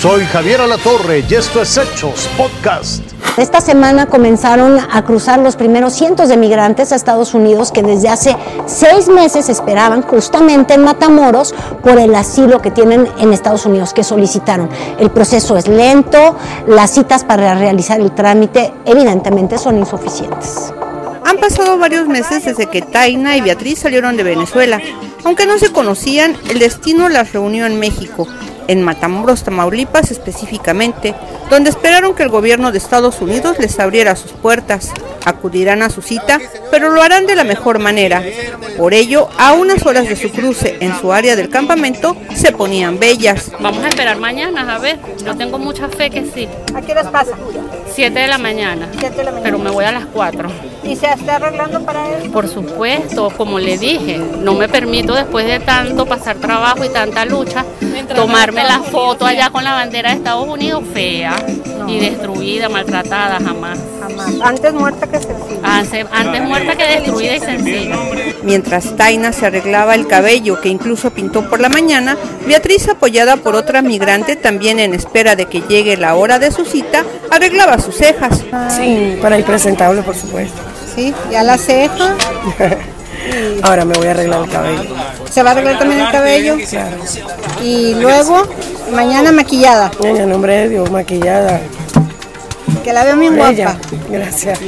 Soy Javier Alatorre y esto es Hechos Podcast. Esta semana comenzaron a cruzar los primeros cientos de migrantes a Estados Unidos que desde hace seis meses esperaban justamente en Matamoros por el asilo que tienen en Estados Unidos, que solicitaron. El proceso es lento, las citas para realizar el trámite evidentemente son insuficientes. Han pasado varios meses desde que Taina y Beatriz salieron de Venezuela. Aunque no se conocían, el destino las reunió en México en Matamoros, Tamaulipas específicamente, donde esperaron que el gobierno de Estados Unidos les abriera sus puertas. Acudirán a su cita, pero lo harán de la mejor manera. Por ello, a unas horas de su cruce en su área del campamento, se ponían bellas. Vamos a esperar mañana, a ver. Yo tengo mucha fe que sí. ¿A qué horas pasa? 7 de la mañana. Pero me voy a las 4. ¿Y se está arreglando para eso? Por supuesto, como le dije, no me permito después de tanto pasar trabajo y tanta lucha, tomarme la foto allá con la bandera de Estados Unidos fea y destruida, maltratada, jamás. Antes muerta que sencilla. Antes, antes muerta que destruida y sencilla. Mientras Taina se arreglaba el cabello, que incluso pintó por la mañana, Beatriz, apoyada por otra migrante, también en espera de que llegue la hora de su cita, arreglaba sus cejas. Sí, para ir presentable, por supuesto. Sí, ya la ceja. Ahora me voy a arreglar el cabello. ¿Se va a arreglar también el cabello? Claro. Y luego, mañana maquillada. En el nombre de Dios, maquillada. Que la veo bien guapa. Gracias.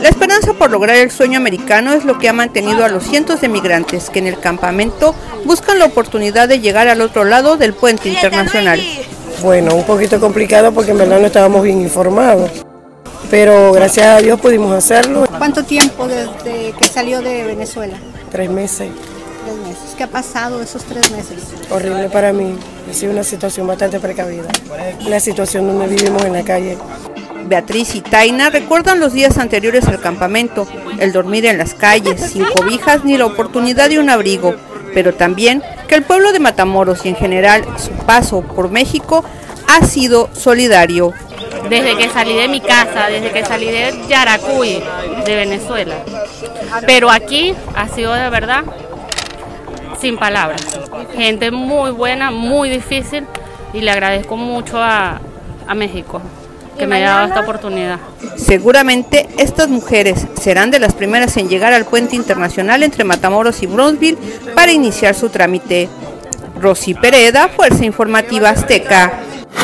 La esperanza por lograr el sueño americano es lo que ha mantenido a los cientos de migrantes que en el campamento buscan la oportunidad de llegar al otro lado del puente internacional. Bueno, un poquito complicado porque en verdad no estábamos bien informados. Pero gracias a Dios pudimos hacerlo. ¿Cuánto tiempo desde que salió de Venezuela? Tres meses. Tres meses. ¿Qué ha pasado esos tres meses? Horrible para mí. Ha sido una situación bastante precavida. La situación donde vivimos en la calle. Beatriz y Taina recuerdan los días anteriores al campamento, el dormir en las calles, sin cobijas ni la oportunidad de un abrigo, pero también que el pueblo de Matamoros y en general su paso por México ha sido solidario. Desde que salí de mi casa, desde que salí de Yaracuy, de Venezuela. Pero aquí ha sido de verdad sin palabras. Gente muy buena, muy difícil y le agradezco mucho a, México que me haya dado esta oportunidad. Seguramente estas mujeres serán de las primeras en llegar al puente internacional entre Matamoros y Brownsville para iniciar su trámite. Rosy Pereda, Fuerza Informativa Azteca.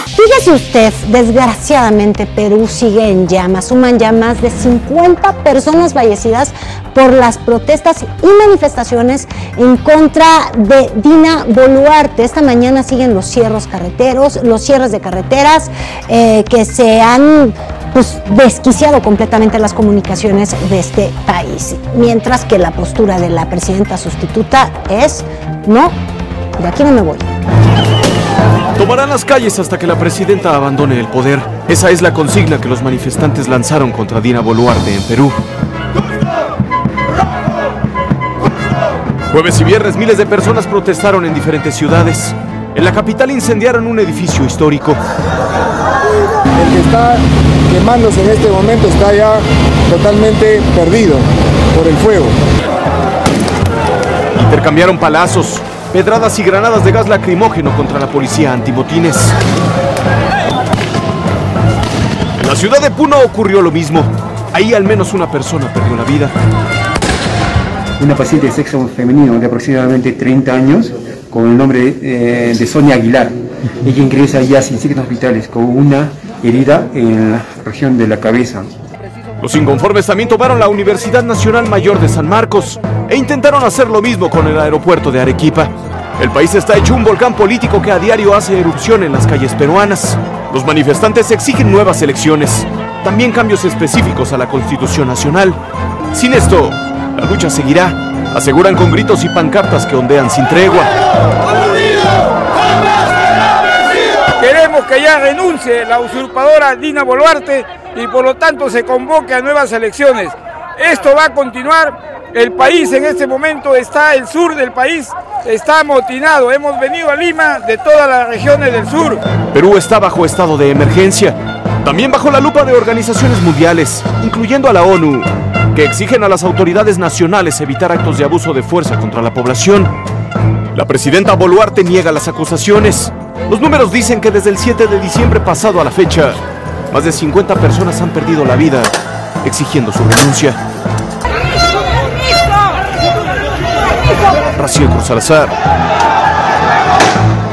Fíjese usted, desgraciadamente Perú sigue en llamas. Suman ya más de 50 personas fallecidas por las protestas y manifestaciones en contra de Dina Boluarte. Esta mañana siguen los cierros carreteros, los cierres de carreteras eh, que se han pues, desquiciado completamente las comunicaciones de este país. Mientras que la postura de la presidenta sustituta es, no, de aquí no me voy. Tomarán las calles hasta que la presidenta abandone el poder. Esa es la consigna que los manifestantes lanzaron contra Dina Boluarte en Perú. Jueves y viernes miles de personas protestaron en diferentes ciudades. En la capital incendiaron un edificio histórico. El que está quemándose en este momento está ya totalmente perdido por el fuego. Intercambiaron palazos, pedradas y granadas de gas lacrimógeno contra la policía antimotines. En la ciudad de Puno ocurrió lo mismo. Ahí al menos una persona perdió la vida. Una paciente de sexo femenino de aproximadamente 30 años con el nombre eh, de Sonia Aguilar. Ella ingresa ya sin signos vitales con una herida en la región de la cabeza. Los inconformes también tomaron la Universidad Nacional Mayor de San Marcos e intentaron hacer lo mismo con el aeropuerto de Arequipa. El país está hecho un volcán político que a diario hace erupción en las calles peruanas. Los manifestantes exigen nuevas elecciones, también cambios específicos a la Constitución Nacional. Sin esto, la lucha seguirá, aseguran con gritos y pancartas que ondean sin tregua. Queremos que ya renuncie la usurpadora Dina Boluarte y por lo tanto se convoque a nuevas elecciones. Esto va a continuar. El país en este momento está, el sur del país está amotinado. Hemos venido a Lima de todas las regiones del sur. Perú está bajo estado de emergencia, también bajo la lupa de organizaciones mundiales, incluyendo a la ONU, que exigen a las autoridades nacionales evitar actos de abuso de fuerza contra la población. La presidenta Boluarte niega las acusaciones. Los números dicen que desde el 7 de diciembre pasado a la fecha, más de 50 personas han perdido la vida exigiendo su renuncia. Raciel Cruz Salazar,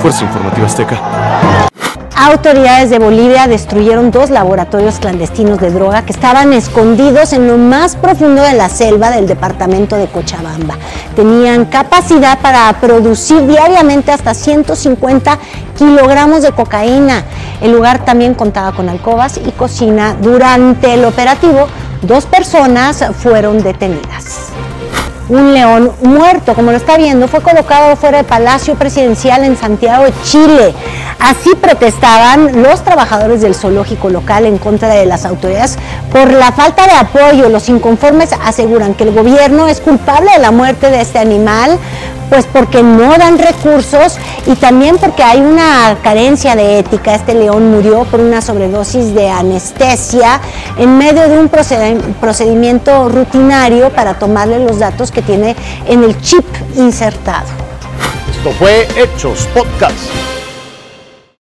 Fuerza Informativa Azteca. Autoridades de Bolivia destruyeron dos laboratorios clandestinos de droga que estaban escondidos en lo más profundo de la selva del departamento de Cochabamba. Tenían capacidad para producir diariamente hasta 150 kilogramos de cocaína. El lugar también contaba con alcobas y cocina. Durante el operativo, dos personas fueron detenidas un león muerto, como lo está viendo, fue colocado fuera del Palacio Presidencial en Santiago de Chile. Así protestaban los trabajadores del zoológico local en contra de las autoridades por la falta de apoyo. Los inconformes aseguran que el gobierno es culpable de la muerte de este animal, pues porque no dan recursos y también porque hay una carencia de ética. Este león murió por una sobredosis de anestesia en medio de un procedimiento rutinario para tomarle los datos que tiene en el chip insertado. Esto fue Hechos Podcast.